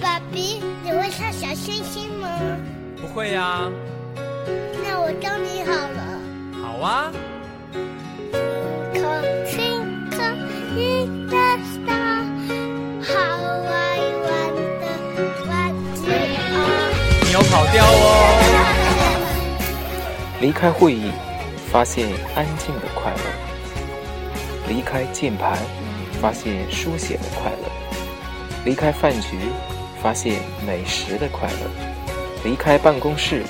爸比，你会唱小星星吗？不会呀。那我教你好了。好啊。你有跑调哦。离开会议，发现安静的快乐；离开键盘，发现书写的快乐；离开饭局，发现美食的快乐；离开办公室，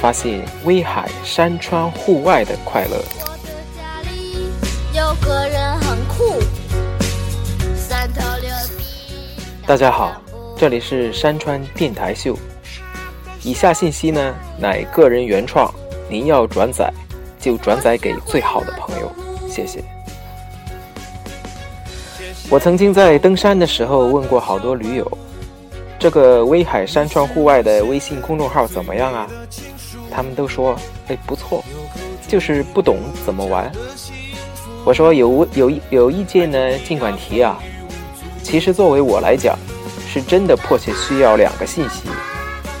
发现威海山川户外的快乐。大家好，这里是山川电台秀。以下信息呢，乃个人原创，您要转载就转载给最好的朋友，谢谢。我曾经在登山的时候问过好多驴友，这个威海山川户外的微信公众号怎么样啊？他们都说，哎，不错，就是不懂怎么玩。我说有有有意见呢，尽管提啊。其实作为我来讲，是真的迫切需要两个信息：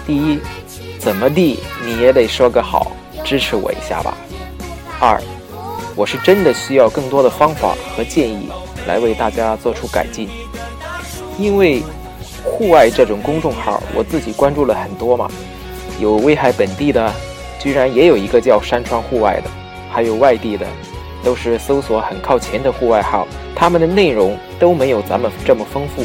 第一，怎么地你也得说个好，支持我一下吧；二，我是真的需要更多的方法和建议来为大家做出改进。因为户外这种公众号，我自己关注了很多嘛，有威海本地的，居然也有一个叫山川户外的，还有外地的。都是搜索很靠前的户外号，他们的内容都没有咱们这么丰富，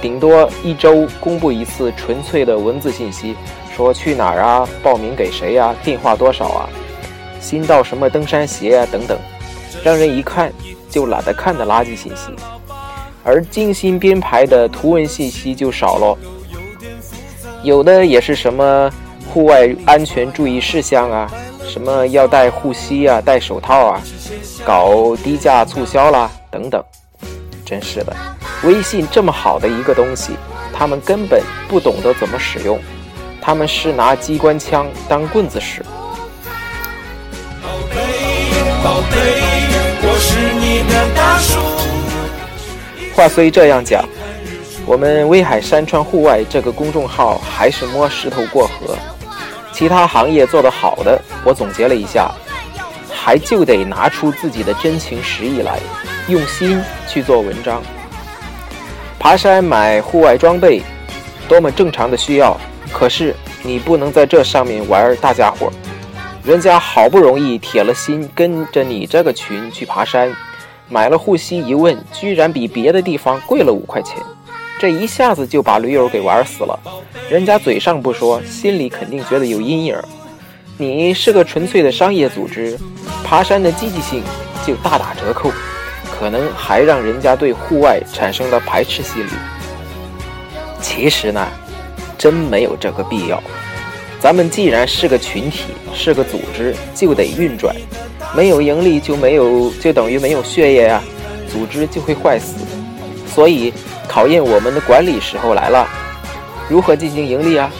顶多一周公布一次纯粹的文字信息，说去哪儿啊，报名给谁呀，电话多少啊，新到什么登山鞋啊等等，让人一看就懒得看的垃圾信息。而精心编排的图文信息就少了，有的也是什么户外安全注意事项啊，什么要戴护膝啊，戴手套啊。搞低价促销啦，等等，真是的，微信这么好的一个东西，他们根本不懂得怎么使用，他们是拿机关枪当棍子使。宝贝，宝贝，是你的大树。话虽这样讲，我们威海山川户外这个公众号还是摸石头过河，其他行业做得好的，我总结了一下。还就得拿出自己的真情实意来，用心去做文章。爬山买户外装备，多么正常的需要。可是你不能在这上面玩大家伙。人家好不容易铁了心跟着你这个群去爬山，买了护膝，一问居然比别的地方贵了五块钱，这一下子就把驴友给玩死了。人家嘴上不说，心里肯定觉得有阴影。你是个纯粹的商业组织，爬山的积极性就大打折扣，可能还让人家对户外产生了排斥心理。其实呢，真没有这个必要。咱们既然是个群体，是个组织，就得运转，没有盈利就没有，就等于没有血液呀，组织就会坏死。所以，考验我们的管理时候来了，如何进行盈利啊？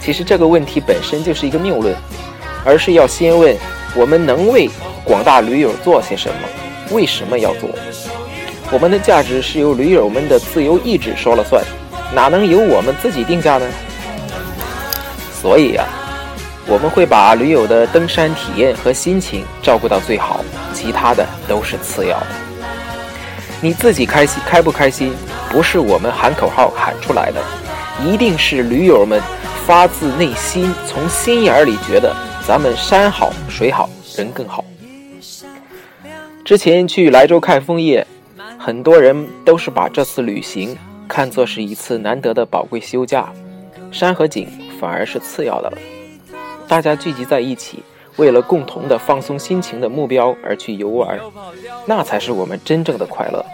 其实这个问题本身就是一个谬论，而是要先问我们能为广大驴友做些什么，为什么要做？我们的价值是由驴友们的自由意志说了算，哪能由我们自己定价呢？所以呀，我们会把驴友的登山体验和心情照顾到最好，其他的都是次要的。你自己开心开不开心，不是我们喊口号喊出来的，一定是驴友们。发自内心，从心眼里觉得咱们山好水好人更好。之前去莱州看枫叶，很多人都是把这次旅行看作是一次难得的宝贵休假，山和景反而是次要的了。大家聚集在一起，为了共同的放松心情的目标而去游玩，那才是我们真正的快乐。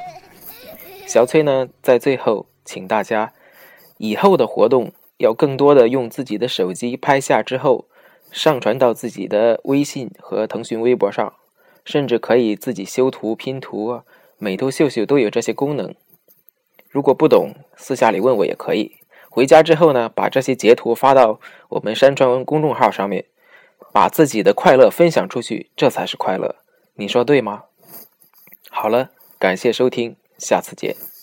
小崔呢，在最后请大家以后的活动。要更多的用自己的手机拍下之后，上传到自己的微信和腾讯微博上，甚至可以自己修图拼图，美图秀秀都有这些功能。如果不懂，私下里问我也可以。回家之后呢，把这些截图发到我们山川公众号上面，把自己的快乐分享出去，这才是快乐。你说对吗？好了，感谢收听，下次见。